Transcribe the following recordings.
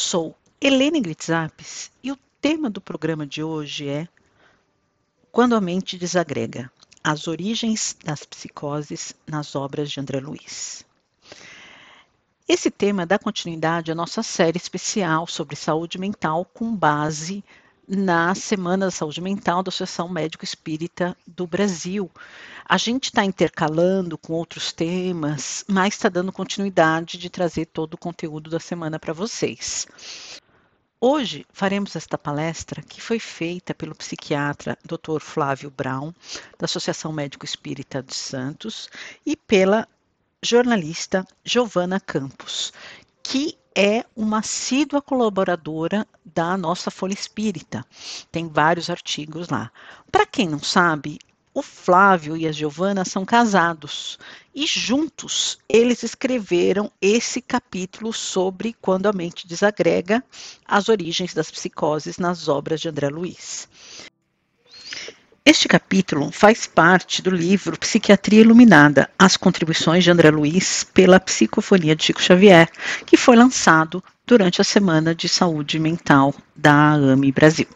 Sou Helene Gritzapes e o tema do programa de hoje é Quando a mente desagrega, as origens das psicoses nas obras de André Luiz. Esse tema dá continuidade à nossa série especial sobre saúde mental com base na Semana da Saúde Mental da Associação Médico Espírita do Brasil. A gente está intercalando com outros temas, mas está dando continuidade de trazer todo o conteúdo da semana para vocês. Hoje faremos esta palestra que foi feita pelo psiquiatra Dr. Flávio Brown, da Associação Médico Espírita de Santos, e pela jornalista Giovana Campos, que é uma assídua colaboradora da nossa Folha Espírita. Tem vários artigos lá. Para quem não sabe, o Flávio e a Giovana são casados e juntos eles escreveram esse capítulo sobre quando a mente desagrega as origens das psicoses nas obras de André Luiz. Este capítulo faz parte do livro Psiquiatria Iluminada: As contribuições de André Luiz pela Psicofonia de Chico Xavier, que foi lançado durante a Semana de Saúde Mental da AME Brasil.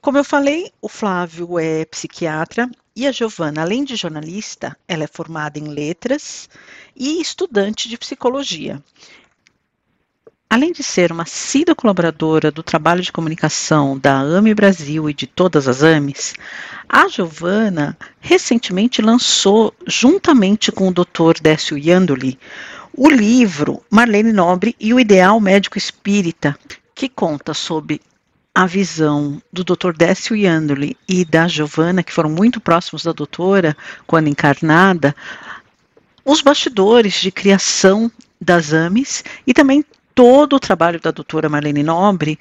Como eu falei, o Flávio é psiquiatra e a Giovana, além de jornalista, ela é formada em letras e estudante de psicologia. Além de ser uma assídua colaboradora do trabalho de comunicação da AME Brasil e de todas as AMEs, a Giovana recentemente lançou, juntamente com o Dr. Décio Yandoli, o livro Marlene Nobre e o Ideal Médico Espírita, que conta sobre a visão do Dr. Décio Yandoli e da Giovana, que foram muito próximos da doutora quando encarnada, os bastidores de criação das AMES e também todo o trabalho da doutora Marlene Nobre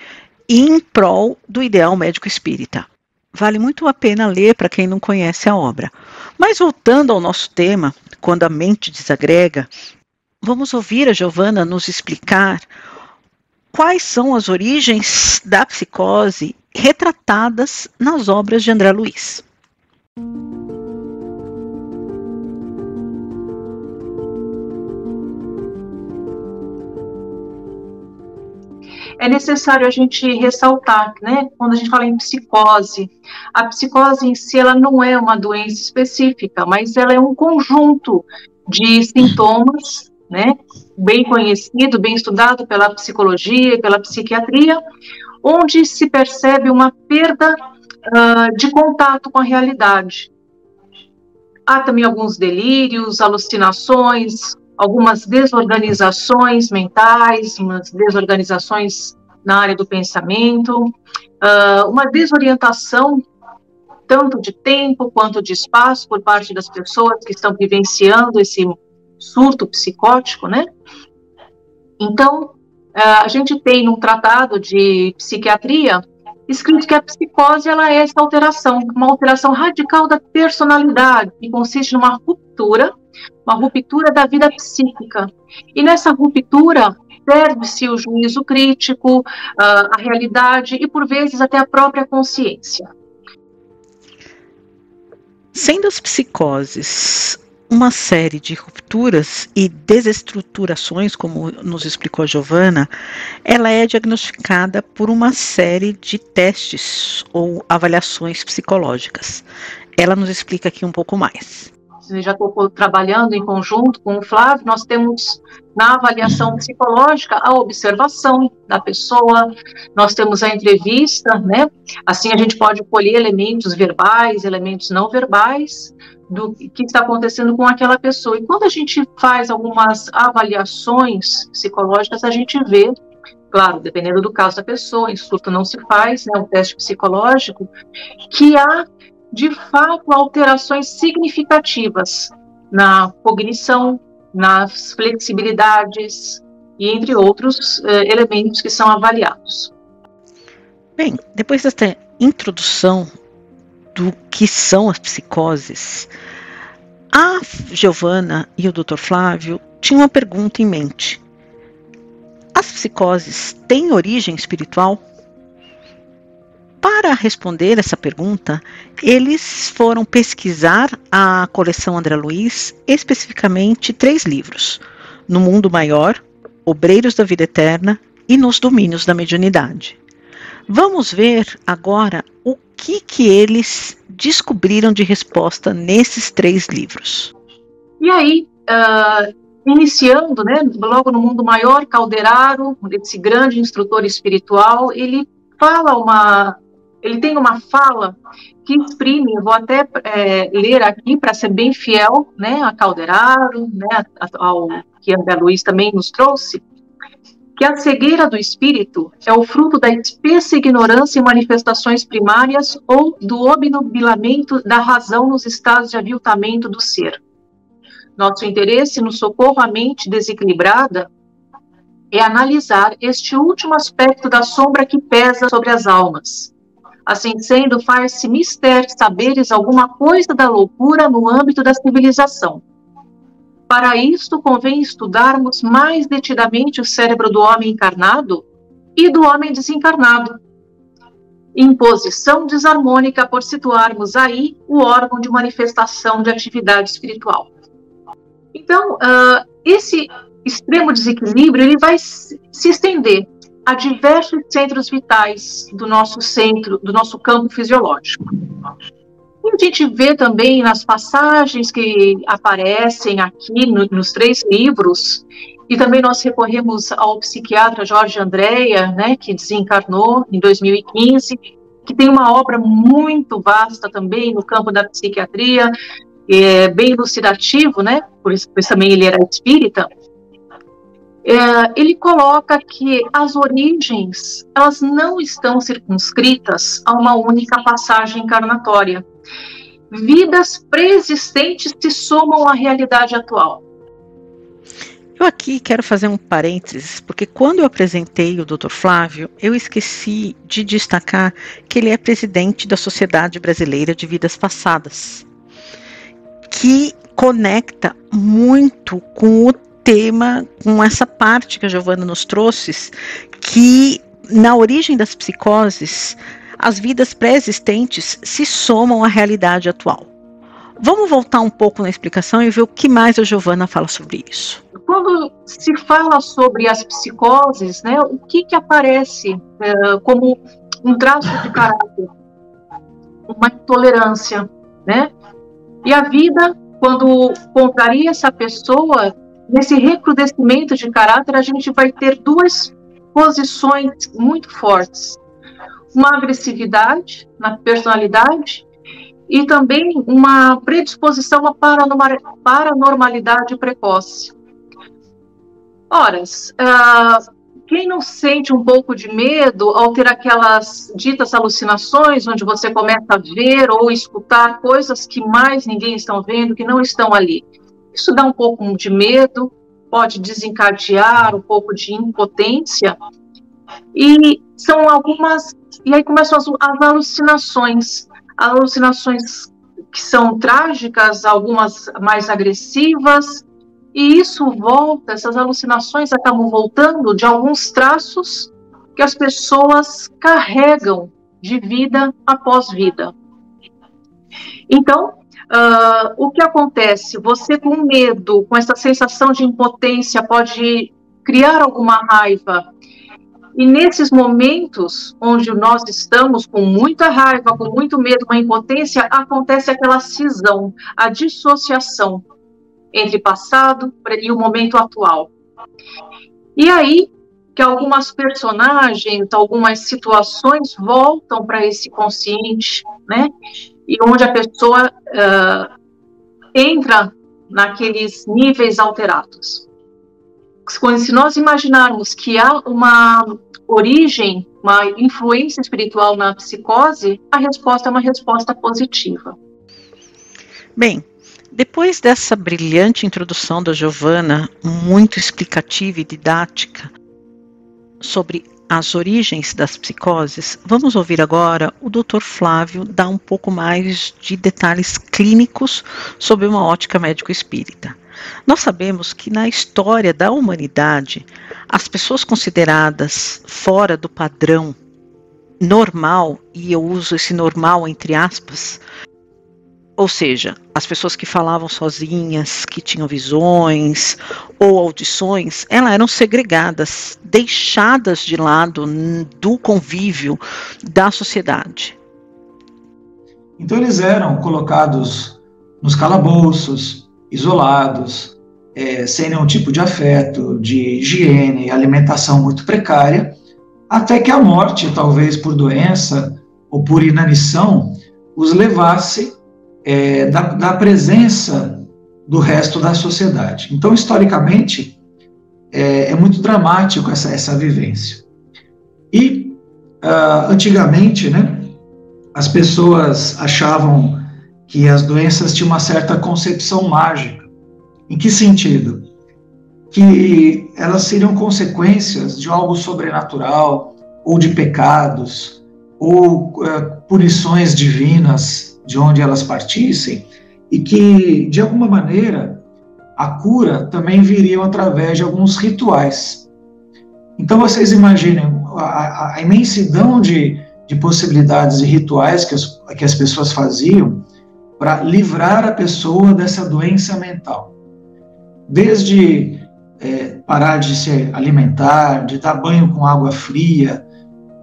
em prol do ideal médico espírita. Vale muito a pena ler para quem não conhece a obra. Mas voltando ao nosso tema, quando a mente desagrega, vamos ouvir a Giovana nos explicar quais são as origens da psicose retratadas nas obras de André Luiz. é necessário a gente ressaltar, né, quando a gente fala em psicose, a psicose em si ela não é uma doença específica, mas ela é um conjunto de sintomas, né, bem conhecido, bem estudado pela psicologia pela psiquiatria, onde se percebe uma perda uh, de contato com a realidade. Há também alguns delírios, alucinações, algumas desorganizações mentais, umas desorganizações na área do pensamento, uh, uma desorientação tanto de tempo quanto de espaço por parte das pessoas que estão vivenciando esse surto psicótico, né? Então, a gente tem num tratado de psiquiatria escrito que a psicose ela é essa alteração, uma alteração radical da personalidade, que consiste numa ruptura uma ruptura da vida psíquica. E nessa ruptura perde-se o juízo crítico, a realidade e, por vezes, até a própria consciência. Sendo as psicoses uma série de rupturas e desestruturações, como nos explicou a Giovana, ela é diagnosticada por uma série de testes ou avaliações psicológicas. Ela nos explica aqui um pouco mais já estou trabalhando em conjunto com o Flávio, nós temos na avaliação psicológica a observação da pessoa, nós temos a entrevista, né? Assim a gente pode colher elementos verbais, elementos não verbais do que está acontecendo com aquela pessoa. E quando a gente faz algumas avaliações psicológicas, a gente vê claro, dependendo do caso da pessoa, em surto não se faz, né, um teste psicológico, que há de fato, alterações significativas na cognição, nas flexibilidades, e entre outros eh, elementos que são avaliados. Bem, depois desta introdução do que são as psicoses, a Giovana e o Dr. Flávio tinham uma pergunta em mente. As psicoses têm origem espiritual? Para responder essa pergunta, eles foram pesquisar a coleção André Luiz, especificamente três livros: No Mundo Maior, Obreiros da Vida Eterna e Nos Domínios da Mediunidade. Vamos ver agora o que, que eles descobriram de resposta nesses três livros. E aí, uh, iniciando, né, logo no Mundo Maior, Calderaro, esse grande instrutor espiritual, ele fala uma ele tem uma fala que exprime, eu vou até é, ler aqui para ser bem fiel, né, a Calderaro, né, ao que André Luiz também nos trouxe, que a cegueira do espírito é o fruto da espessa ignorância em manifestações primárias ou do obnubilamento da razão nos estados de aviltamento do ser. Nosso interesse no socorro à mente desequilibrada é analisar este último aspecto da sombra que pesa sobre as almas, Assim sendo, faz-se mister saberes alguma coisa da loucura no âmbito da civilização. Para isto, convém estudarmos mais detidamente o cérebro do homem encarnado e do homem desencarnado. Imposição desarmônica por situarmos aí o órgão de manifestação de atividade espiritual. Então, uh, esse extremo desequilíbrio ele vai se estender a diversos centros vitais do nosso centro, do nosso campo fisiológico. E a gente vê também nas passagens que aparecem aqui no, nos três livros, e também nós recorremos ao psiquiatra Jorge Andréa, né, que desencarnou em 2015, que tem uma obra muito vasta também no campo da psiquiatria, é, bem elucidativo, né, por isso também ele era espírita, é, ele coloca que as origens elas não estão circunscritas a uma única passagem encarnatória. Vidas preexistentes se somam à realidade atual. Eu aqui quero fazer um parênteses, porque quando eu apresentei o Dr. Flávio, eu esqueci de destacar que ele é presidente da Sociedade Brasileira de Vidas Passadas, que conecta muito com o tema, com essa parte que a Giovana nos trouxe, que na origem das psicoses, as vidas pré-existentes se somam à realidade atual. Vamos voltar um pouco na explicação e ver o que mais a Giovana fala sobre isso. Quando se fala sobre as psicoses, né, o que, que aparece é, como um traço de caráter? Uma intolerância, né? E a vida, quando contraria essa pessoa, nesse recrudescimento de caráter, a gente vai ter duas posições muito fortes: uma agressividade na personalidade e também uma predisposição à paranormalidade precoce. Ora, uh, quem não sente um pouco de medo ao ter aquelas ditas alucinações, onde você começa a ver ou escutar coisas que mais ninguém está vendo, que não estão ali? Isso dá um pouco de medo, pode desencadear um pouco de impotência. E são algumas. E aí começam as, as alucinações. Alucinações que são trágicas, algumas mais agressivas, e isso volta, essas alucinações acabam voltando de alguns traços que as pessoas carregam de vida após vida. Então, Uh, o que acontece? Você com medo, com essa sensação de impotência, pode criar alguma raiva. E nesses momentos onde nós estamos com muita raiva, com muito medo, uma impotência, acontece aquela cisão, a dissociação entre passado e o momento atual. E aí que algumas personagens, algumas situações voltam para esse consciente, né? e onde a pessoa uh, entra naqueles níveis alterados. Se nós imaginarmos que há uma origem, uma influência espiritual na psicose, a resposta é uma resposta positiva. Bem, Depois dessa brilhante introdução da Giovana, muito explicativa e didática sobre as origens das psicoses, vamos ouvir agora o Dr. Flávio dar um pouco mais de detalhes clínicos sobre uma ótica médico-espírita. Nós sabemos que na história da humanidade, as pessoas consideradas fora do padrão normal, e eu uso esse normal entre aspas, ou seja, as pessoas que falavam sozinhas, que tinham visões ou audições, elas eram segregadas, deixadas de lado do convívio da sociedade. Então eles eram colocados nos calabouços, isolados, é, sem nenhum tipo de afeto, de higiene, alimentação muito precária, até que a morte, talvez por doença ou por inanição, os levasse é, da, da, presença do resto da sociedade. Então, historicamente, é, é muito dramático essa, essa vivência. E, uh, antigamente, né, as pessoas achavam que as doenças tinham uma certa concepção mágica. Em que sentido? Que elas seriam consequências de algo sobrenatural, ou de pecados, ou uh, punições divinas de onde elas partissem, e que, de alguma maneira, a cura também viria através de alguns rituais. Então, vocês imaginem a, a imensidão de, de possibilidades e rituais que as, que as pessoas faziam para livrar a pessoa dessa doença mental. Desde é, parar de se alimentar, de dar banho com água fria,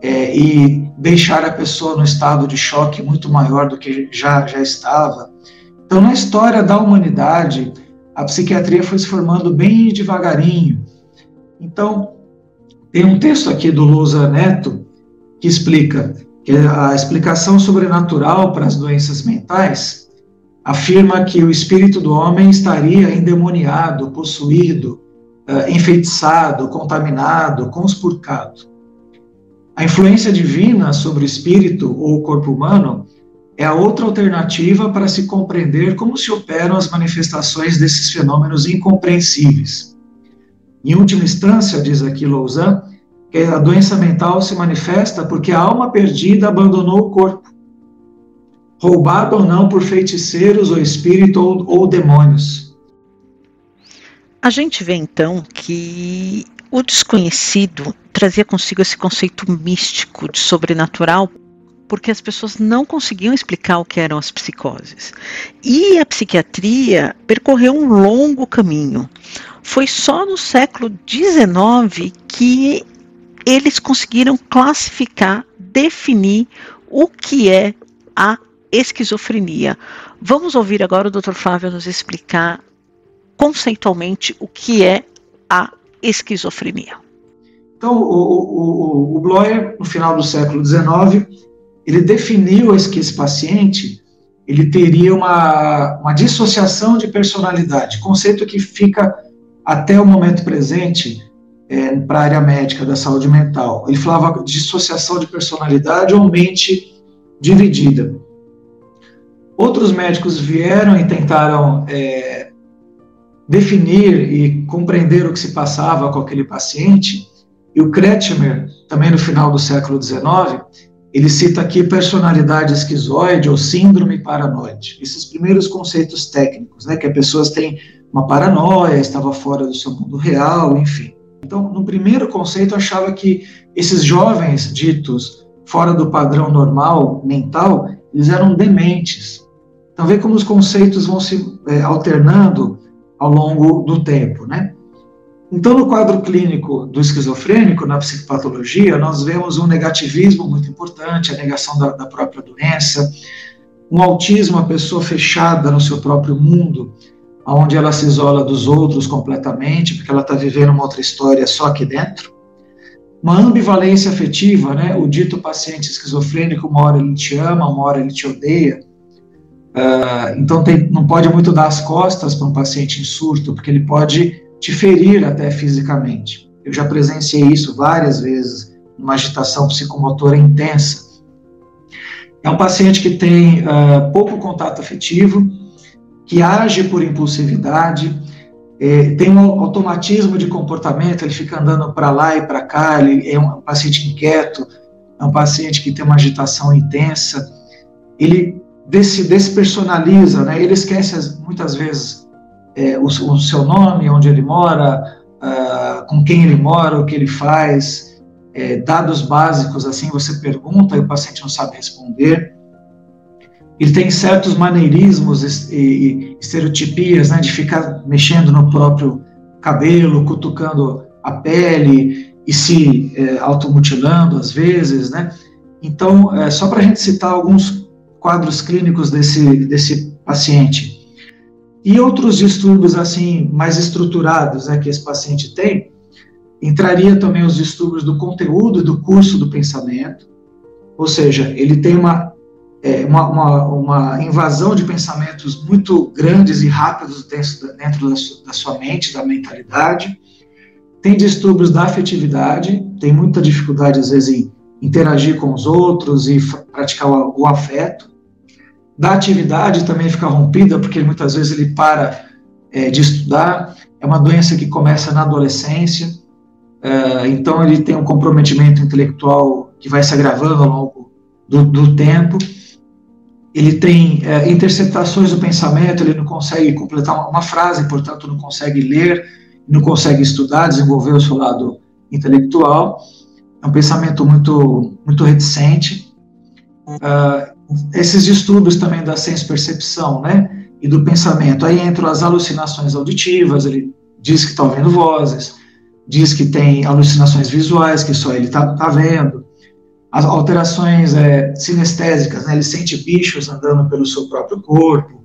é, e deixar a pessoa no estado de choque muito maior do que já, já estava. Então, na história da humanidade, a psiquiatria foi se formando bem devagarinho. Então, tem um texto aqui do Lousa Neto que explica que a explicação sobrenatural para as doenças mentais afirma que o espírito do homem estaria endemoniado, possuído, uh, enfeitiçado, contaminado, conspurcado. A influência divina sobre o espírito ou o corpo humano é a outra alternativa para se compreender como se operam as manifestações desses fenômenos incompreensíveis. Em última instância, diz aqui Lausanne, que a doença mental se manifesta porque a alma perdida abandonou o corpo, roubado ou não por feiticeiros ou espírito ou, ou demônios. A gente vê então que o desconhecido trazia consigo esse conceito místico de sobrenatural, porque as pessoas não conseguiam explicar o que eram as psicoses. E a psiquiatria percorreu um longo caminho. Foi só no século XIX que eles conseguiram classificar, definir o que é a esquizofrenia. Vamos ouvir agora o Dr. Flávio nos explicar conceitualmente o que é a esquizofrenia. Então, o, o, o Bloyer, no final do século XIX, ele definiu que esse paciente ele teria uma, uma dissociação de personalidade, conceito que fica até o momento presente é, para a área médica da saúde mental. Ele falava de dissociação de personalidade ou mente dividida. Outros médicos vieram e tentaram é, definir e compreender o que se passava com aquele paciente. E o Kretschmer, também no final do século XIX, ele cita aqui personalidade esquizoide ou síndrome paranoide. Esses primeiros conceitos técnicos, né, que as pessoas têm uma paranoia, estava fora do seu mundo real, enfim. Então, no primeiro conceito, achava que esses jovens ditos fora do padrão normal mental, eles eram dementes. Então, vê como os conceitos vão se é, alternando ao longo do tempo, né? Então, no quadro clínico do esquizofrênico, na psicopatologia, nós vemos um negativismo muito importante, a negação da, da própria doença, um autismo, a pessoa fechada no seu próprio mundo, onde ela se isola dos outros completamente, porque ela está vivendo uma outra história só aqui dentro. Uma ambivalência afetiva, né? O dito paciente esquizofrênico, uma hora ele te ama, uma hora ele te odeia. Uh, então tem, não pode muito dar as costas para um paciente em surto, porque ele pode te ferir até fisicamente. Eu já presenciei isso várias vezes, numa agitação psicomotora intensa. É um paciente que tem uh, pouco contato afetivo, que age por impulsividade, é, tem um automatismo de comportamento, ele fica andando para lá e para cá, ele é um paciente inquieto, é um paciente que tem uma agitação intensa, ele desse, despersonaliza, né? ele esquece muitas vezes é, o, o, seu nome, onde ele mora, uh, com quem ele mora, o que ele faz, é, dados básicos assim, você pergunta e o paciente não sabe responder. Ele tem certos maneirismos e, e estereotipias, né, de ficar mexendo no próprio cabelo, cutucando a pele e se é, automutilando às vezes, né? Então, é, só para a gente citar alguns quadros clínicos desse, desse paciente. E outros distúrbios, assim, mais estruturados, né, que esse paciente tem, entraria também os distúrbios do conteúdo e do curso do pensamento, ou seja, ele tem uma, é, uma, uma, uma, invasão de pensamentos muito grandes e rápidos dentro, dentro da, sua, da sua mente, da mentalidade, tem distúrbios da afetividade, tem muita dificuldade, às vezes, em interagir com os outros e praticar o, o afeto. Da atividade também fica rompida, porque muitas vezes ele para é, de estudar. É uma doença que começa na adolescência, é, então ele tem um comprometimento intelectual que vai se agravando ao longo do, do tempo. Ele tem é, interceptações do pensamento, ele não consegue completar uma, frase, portanto, não consegue ler, não consegue estudar, desenvolver o seu lado intelectual. É um pensamento muito, muito reticente. Uh, esses distúrbios também da senso-percepção, né, e do pensamento. Aí entram as alucinações auditivas, ele diz que está ouvindo vozes, diz que tem alucinações visuais, que só ele está tá vendo. As alterações é, sinestésicas, né, ele sente bichos andando pelo seu próprio corpo,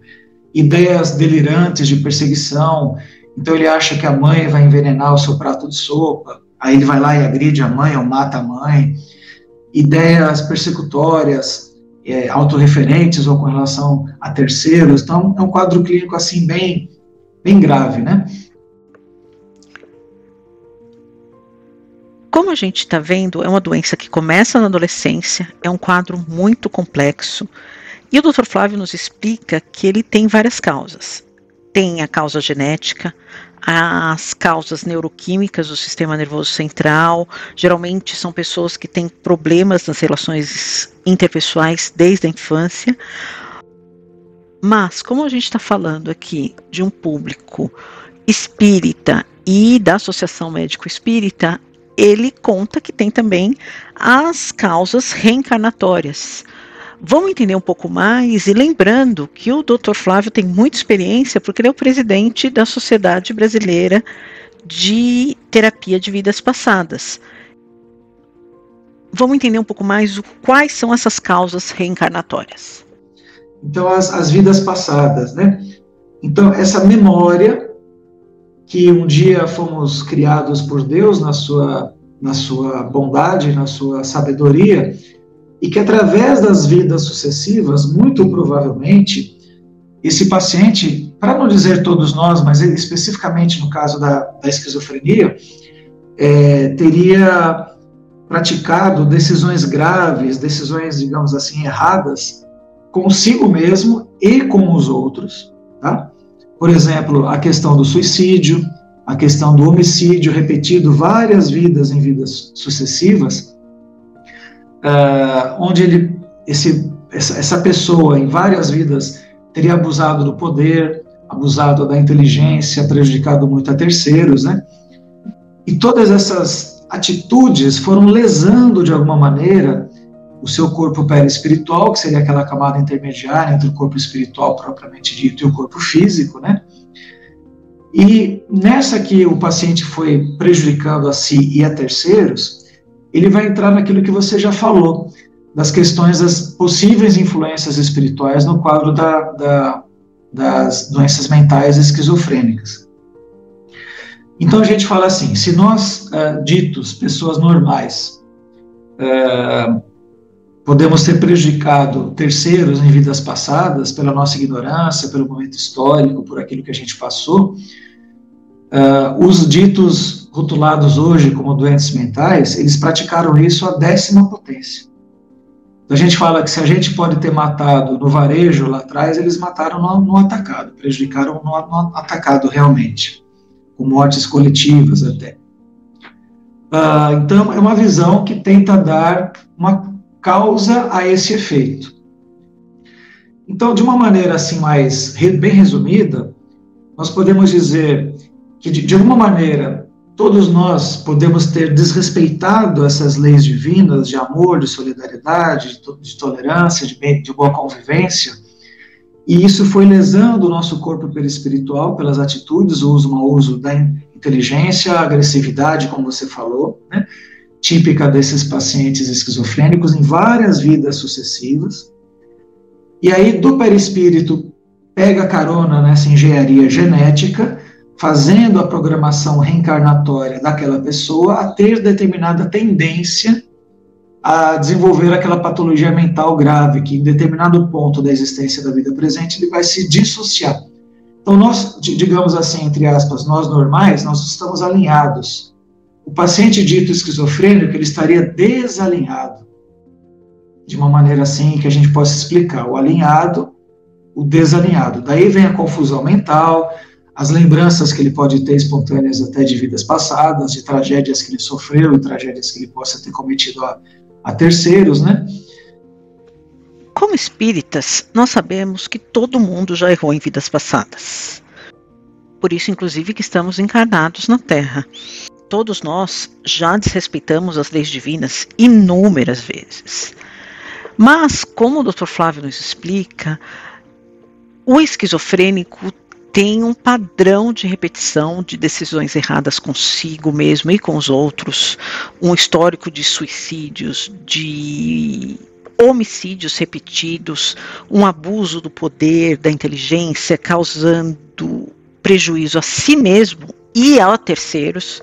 ideias delirantes de perseguição, então ele acha que a mãe vai envenenar o seu prato de sopa, aí ele vai lá e agride a mãe ou mata a mãe. Ideias persecutórias, é, autorreferentes ou com relação a terceiros. Então, é um quadro clínico assim bem, bem grave, né? Como a gente está vendo, é uma doença que começa na adolescência, é um quadro muito complexo. E o Dr. Flávio nos explica que ele tem várias causas. Tem a causa genética, as causas neuroquímicas do sistema nervoso central. Geralmente são pessoas que têm problemas nas relações interpessoais desde a infância. Mas, como a gente está falando aqui de um público espírita e da Associação Médico Espírita, ele conta que tem também as causas reencarnatórias. Vamos entender um pouco mais e lembrando que o Dr. Flávio tem muita experiência porque ele é o presidente da Sociedade Brasileira de Terapia de Vidas Passadas. Vamos entender um pouco mais o, quais são essas causas reencarnatórias. Então, as, as vidas passadas, né? Então, essa memória que um dia fomos criados por Deus na sua, na sua bondade, na sua sabedoria, e que através das vidas sucessivas, muito provavelmente, esse paciente, para não dizer todos nós, mas especificamente no caso da, da esquizofrenia, é, teria praticado decisões graves, decisões, digamos assim, erradas, consigo mesmo e com os outros. Tá? Por exemplo, a questão do suicídio, a questão do homicídio repetido várias vidas em vidas sucessivas, uh, onde ele, esse, essa, essa pessoa, em várias vidas, teria abusado do poder, abusado da inteligência, prejudicado muito a terceiros, né? E todas essas atitudes foram lesando de alguma maneira o seu corpo perispiritual, que seria aquela camada intermediária entre o corpo espiritual propriamente dito e o corpo físico, né? E nessa que o paciente foi prejudicando a si e a terceiros, ele vai entrar naquilo que você já falou, das questões das possíveis influências espirituais no quadro da, da, das doenças mentais esquizofrênicas. Então a gente fala assim: se nós, uh, ditos pessoas normais, uh, podemos ter prejudicado terceiros em vidas passadas pela nossa ignorância, pelo momento histórico, por aquilo que a gente passou, uh, os ditos rotulados hoje como doentes mentais, eles praticaram isso à décima potência. A gente fala que se a gente pode ter matado no varejo lá atrás, eles mataram no, no atacado, prejudicaram no, no, atacado realmente, com mortes coletivas até. Uh, então, é uma visão que tenta dar uma causa a esse efeito. Então, de uma maneira assim mais bem resumida, nós podemos dizer que de, de alguma maneira todos nós podemos ter desrespeitado essas leis divinas de amor, de solidariedade, de, tolerância, de, bem, de boa convivência, e isso foi lesando o nosso corpo perispiritual pelas atitudes, o uso mau uso da inteligência, a agressividade, como você falou, né, típica desses pacientes esquizofrênicos em várias vidas sucessivas. E aí, do perispírito, pega carona nessa engenharia genética fazendo a programação reencarnatória daquela pessoa a ter determinada tendência a desenvolver aquela patologia mental grave, que em determinado ponto da existência da vida presente ele vai se dissociar. Então, nós, digamos assim, entre aspas, nós normais, nós estamos alinhados. O paciente dito esquizofrênico, ele estaria desalinhado. De uma maneira assim que a gente possa explicar o alinhado, o desalinhado. Daí vem a confusão mental, as lembranças que ele pode ter espontâneas até de vidas passadas, de tragédias que ele sofreu tragédias que ele possa ter cometido a, a terceiros, né? Como espíritas, nós sabemos que todo mundo já errou em vidas passadas. Por isso, inclusive, que estamos encarnados na Terra. Todos nós já desrespeitamos as leis divinas inúmeras vezes. Mas, como o Dr. Flávio nos explica, o esquizofrênico tem um padrão de repetição de decisões erradas consigo mesmo e com os outros, um histórico de suicídios, de homicídios repetidos, um abuso do poder, da inteligência, causando prejuízo a si mesmo e a terceiros.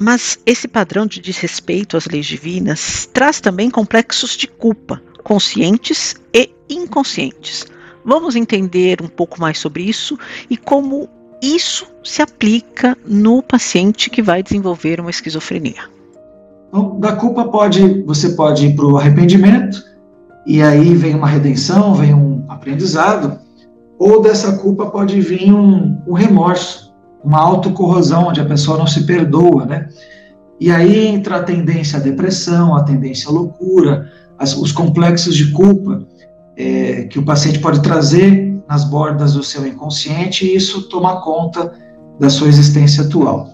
Mas esse padrão de desrespeito às leis divinas traz também complexos de culpa, conscientes e inconscientes Vamos entender um pouco mais sobre isso e como isso se aplica no paciente que vai desenvolver uma esquizofrenia. Então, da culpa pode, você pode ir para o arrependimento e aí vem uma redenção, vem um aprendizado, ou dessa culpa pode vir um, um remorso, uma autocorrosão onde a pessoa não se perdoa, né? E aí entra a tendência à depressão, a tendência à loucura, as, os complexos de culpa é, que o paciente pode trazer nas bordas do seu inconsciente e isso toma conta da sua existência atual.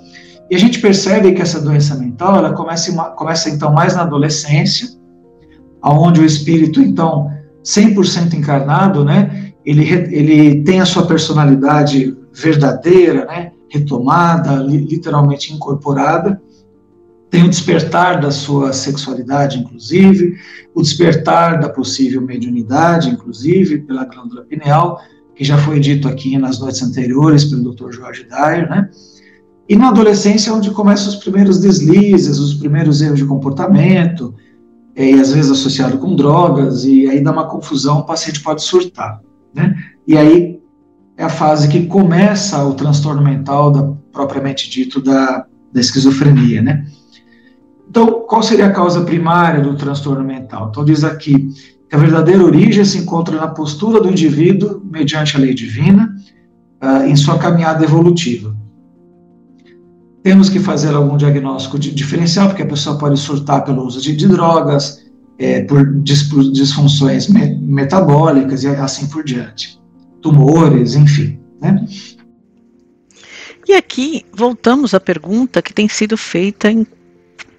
E a gente percebe que essa doença mental, ela começa, começa então mais na adolescência, aonde o espírito, então, 100% encarnado, né, ele, ele tem a sua personalidade verdadeira, né, retomada, literalmente incorporada, tem o despertar da sua sexualidade, inclusive, o despertar da possível mediunidade, inclusive, pela glândula pineal, que já foi dito aqui nas noites anteriores pelo Dr. Jorge Dyer, né? E na adolescência onde começam os primeiros deslizes, os primeiros erros de comportamento, é, e às vezes associado com drogas, e aí dá uma confusão, o paciente pode surtar, né? E aí é a fase que começa o transtorno mental, da, propriamente dito, da, da esquizofrenia, né? Então, qual seria a causa primária do transtorno mental? Então, diz aqui que a verdadeira origem se encontra na postura do indivíduo, mediante a lei divina, uh, em sua caminhada evolutiva. Temos que fazer algum diagnóstico diferencial, porque a pessoa pode surtar pelo uso de, de drogas, é, por disfunções me, metabólicas e assim por diante. Tumores, enfim. Né? E aqui voltamos à pergunta que tem sido feita em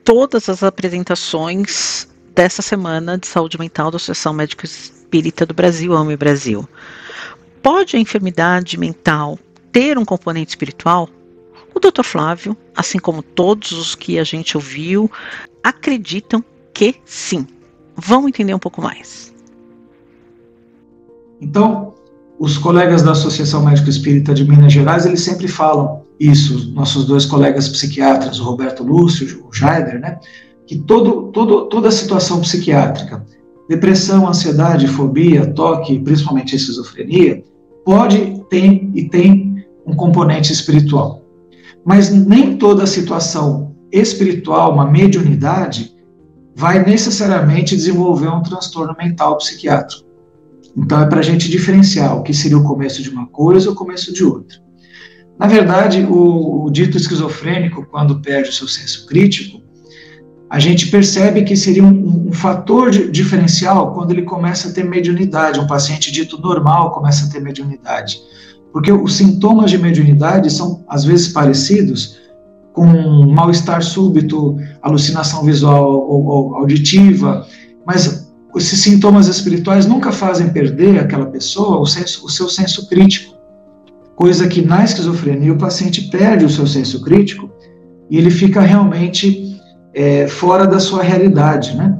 todas as apresentações dessa semana de saúde mental da Associação Médico Espírita do Brasil, AME Brasil. Pode a enfermidade mental ter um componente espiritual? O Dr. Flávio, assim como todos os que a gente ouviu, acreditam que sim. Vamos entender um pouco mais. Então, os colegas da Associação Médico Espírita de Minas Gerais, eles sempre falam isso, nossos dois colegas psiquiatras, o Roberto Lúcio, o Jaider, né, que todo, todo, toda situação psiquiátrica, depressão, ansiedade, fobia, toque, principalmente esquizofrenia, pode ter e tem um componente espiritual. Mas nem toda situação espiritual, uma mediunidade, vai necessariamente desenvolver um transtorno mental psiquiátrico. Então, é para a gente diferenciar o que seria o começo de uma coisa e o começo de outra. Na verdade, o, o dito esquizofrênico, quando perde o seu senso crítico, a gente percebe que seria um, um fator de, diferencial quando ele começa a ter mediunidade. Um paciente dito normal começa a ter mediunidade. Porque os sintomas de mediunidade são, às vezes, parecidos com mal-estar súbito, alucinação visual ou, ou auditiva, mas esses sintomas espirituais nunca fazem perder aquela pessoa o, senso, o seu senso crítico, coisa que na esquizofrenia o paciente perde o seu senso crítico e ele fica realmente é, fora da sua realidade, né?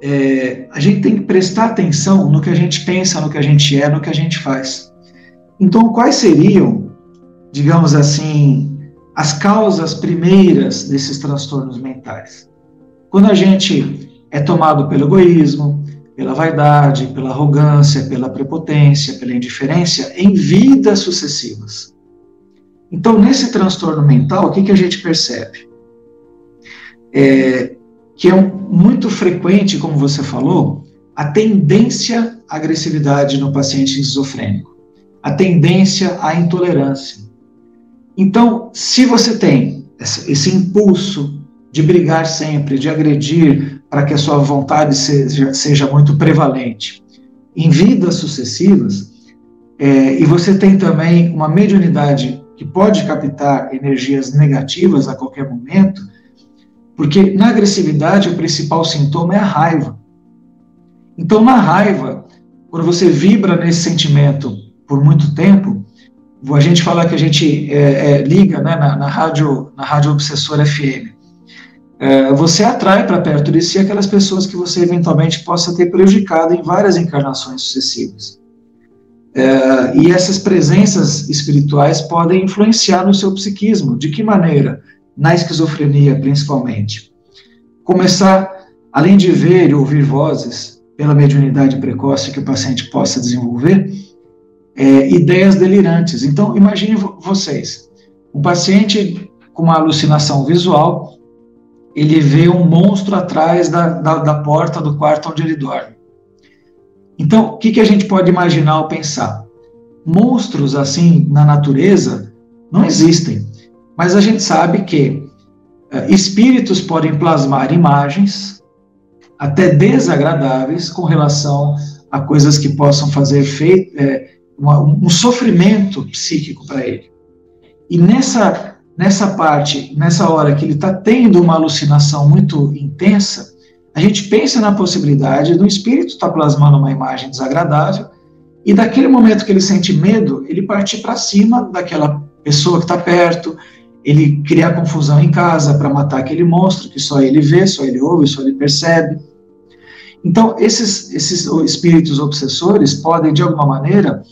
É, a gente tem que prestar atenção no que a gente pensa, no que a gente é, no que a gente faz. Então, quais seriam, digamos assim, as causas primeiras desses transtornos mentais? Quando a gente é tomado pelo egoísmo, pela vaidade, pela arrogância, pela prepotência, pela indiferença em vidas sucessivas. Então, nesse transtorno mental, o que, que a gente percebe? É, que é um, muito frequente, como você falou, a tendência à agressividade no paciente esquizofrênico, a tendência à intolerância. Então, se você tem esse impulso de brigar sempre, de agredir, para que a sua vontade seja, seja muito prevalente. Em vidas sucessivas, é, e você tem também uma mediunidade que pode captar energias negativas a qualquer momento, porque na agressividade o principal sintoma é a raiva. Então, na raiva, quando você vibra nesse sentimento por muito tempo, a gente fala que a gente é, é, liga né, na, na, rádio, na rádio obsessora FM é, você atrai para perto de si aquelas pessoas que você eventualmente possa ter prejudicado em várias encarnações sucessivas. É, e essas presenças espirituais podem influenciar no seu psiquismo. De que maneira? Na esquizofrenia, principalmente. Começar, além de ver e ouvir vozes, pela mediunidade precoce que o paciente possa desenvolver, é, ideias delirantes. Então, imagine vocês, um paciente com uma alucinação visual ele vê um monstro atrás da, da, da porta do quarto onde ele dorme. Então, o que, que a gente pode imaginar ou pensar? Monstros assim na natureza não existem, mas a gente sabe que uh, espíritos podem plasmar imagens até desagradáveis com relação a coisas que possam fazer feito, é, uma, um sofrimento psíquico para ele. E nessa nessa parte, nessa hora que ele está tendo uma alucinação muito intensa, a gente pensa na possibilidade do espírito estar tá plasmando uma imagem desagradável e daquele momento que ele sente medo, ele partir para cima daquela pessoa que está perto, ele criar confusão em casa para matar aquele monstro que só ele vê, só ele ouve, só ele percebe. Então, esses, esses espíritos obsessores podem, de alguma maneira,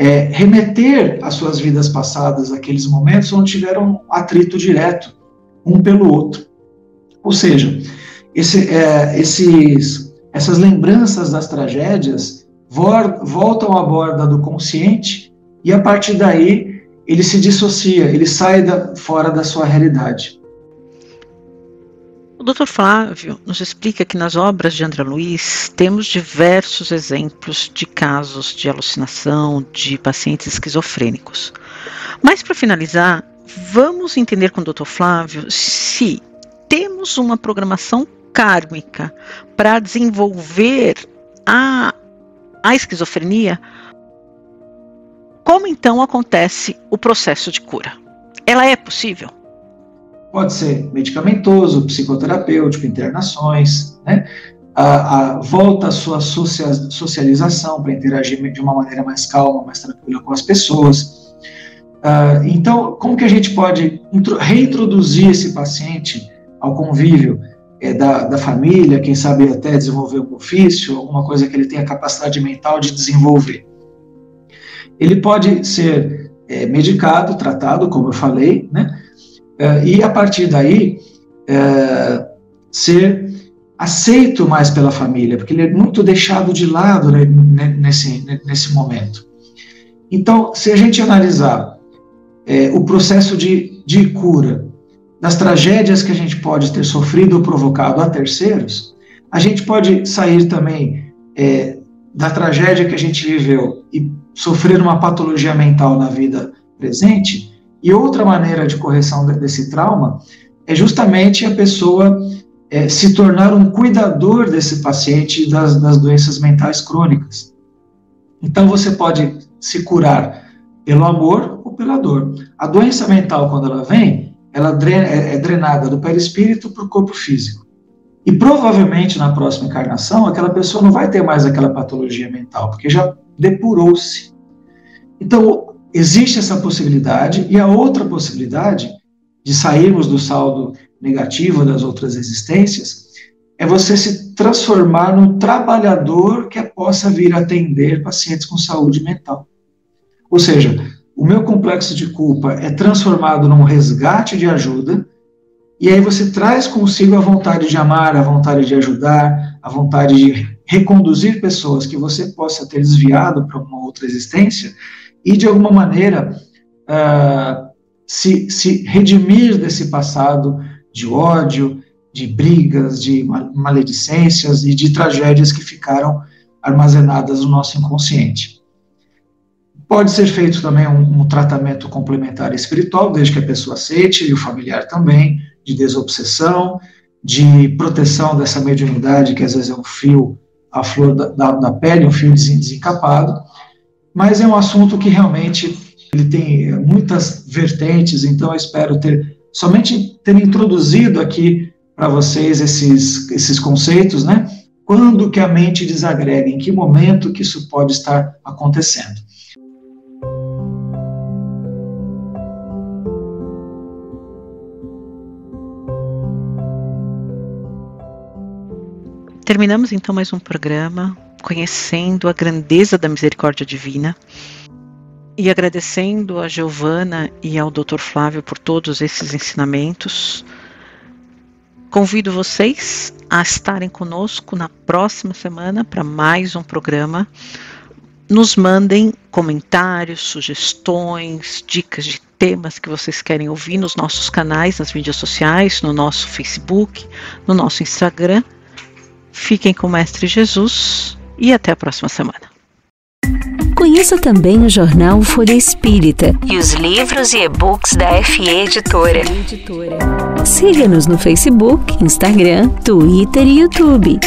é, remeter às suas vidas passadas aqueles momentos onde tiveram atrito direto um pelo outro. Ou seja, esse, é, esses, essas lembranças das tragédias voltam à borda do consciente e a partir daí ele se dissocia, ele sai da, fora da sua realidade. O Dr. Flávio nos explica que nas obras de André Luiz temos diversos exemplos de casos de alucinação de pacientes esquizofrênicos. Mas para finalizar, vamos entender com o Dr. Flávio se temos uma programação kármica para desenvolver a, a esquizofrenia, como então acontece o processo de cura? Ela é possível? Pode ser medicamentoso, psicoterapêutico, internações, né? A, a, volta à sua socialização para interagir de uma maneira mais calma, mais tranquila com as pessoas. Uh, então, como que a gente pode reintroduzir esse paciente ao convívio é, da, da, família, quem sabe até desenvolver um ofício, alguma coisa que ele tenha capacidade mental de desenvolver? Ele pode ser é, medicado, tratado, como eu falei, né? É, e a partir daí é, ser aceito mais pela família, porque ele é muito deixado de lado né, nesse, nesse momento. Então, se a gente analisar é, o processo de, de cura das tragédias que a gente pode ter sofrido ou provocado a terceiros, a gente pode sair também é, da tragédia que a gente viveu e sofrer uma patologia mental na vida presente. E outra maneira de correção desse trauma é justamente a pessoa é, se tornar um cuidador desse paciente das, das doenças mentais crônicas. Então você pode se curar pelo amor ou pela dor. A doença mental, quando ela vem, ela é, é drenada do perispírito para o corpo físico. E provavelmente na próxima encarnação, aquela pessoa não vai ter mais aquela patologia mental, porque já depurou-se. Então, existe essa possibilidade, e a outra possibilidade de sairmos do saldo negativo das outras existências é você se transformar num trabalhador que possa vir atender pacientes com saúde mental. Ou seja, o meu complexo de culpa é transformado num resgate de ajuda e aí você traz consigo a vontade de amar, a vontade de ajudar, a vontade de reconduzir pessoas que você possa ter desviado para uma outra existência e, de alguma maneira, uh, se, se redimir desse passado de ódio, de brigas, de maledicências e de tragédias que ficaram armazenadas no nosso inconsciente. Pode ser feito também um, um tratamento complementar espiritual, desde que a pessoa aceite e o familiar também de desobsessão, de proteção dessa mediunidade, que às vezes é um fio à flor da, da, da pele, um fio desencapado, mas é um assunto que realmente ele tem muitas vertentes, então eu espero ter somente ter introduzido aqui para vocês esses, esses conceitos, né? Quando que a mente desagrega, em que momento que isso pode estar acontecendo. Terminamos então mais um programa conhecendo a grandeza da misericórdia divina e agradecendo a Giovana e ao Dr. Flávio por todos esses ensinamentos. Convido vocês a estarem conosco na próxima semana para mais um programa. Nos mandem comentários, sugestões, dicas de temas que vocês querem ouvir nos nossos canais, nas mídias sociais, no nosso Facebook, no nosso Instagram Fiquem com o Mestre Jesus e até a próxima semana. Conheça também o jornal Folha Espírita e os livros e e-books da FE Editora. Siga-nos no Facebook, Instagram, Twitter e YouTube.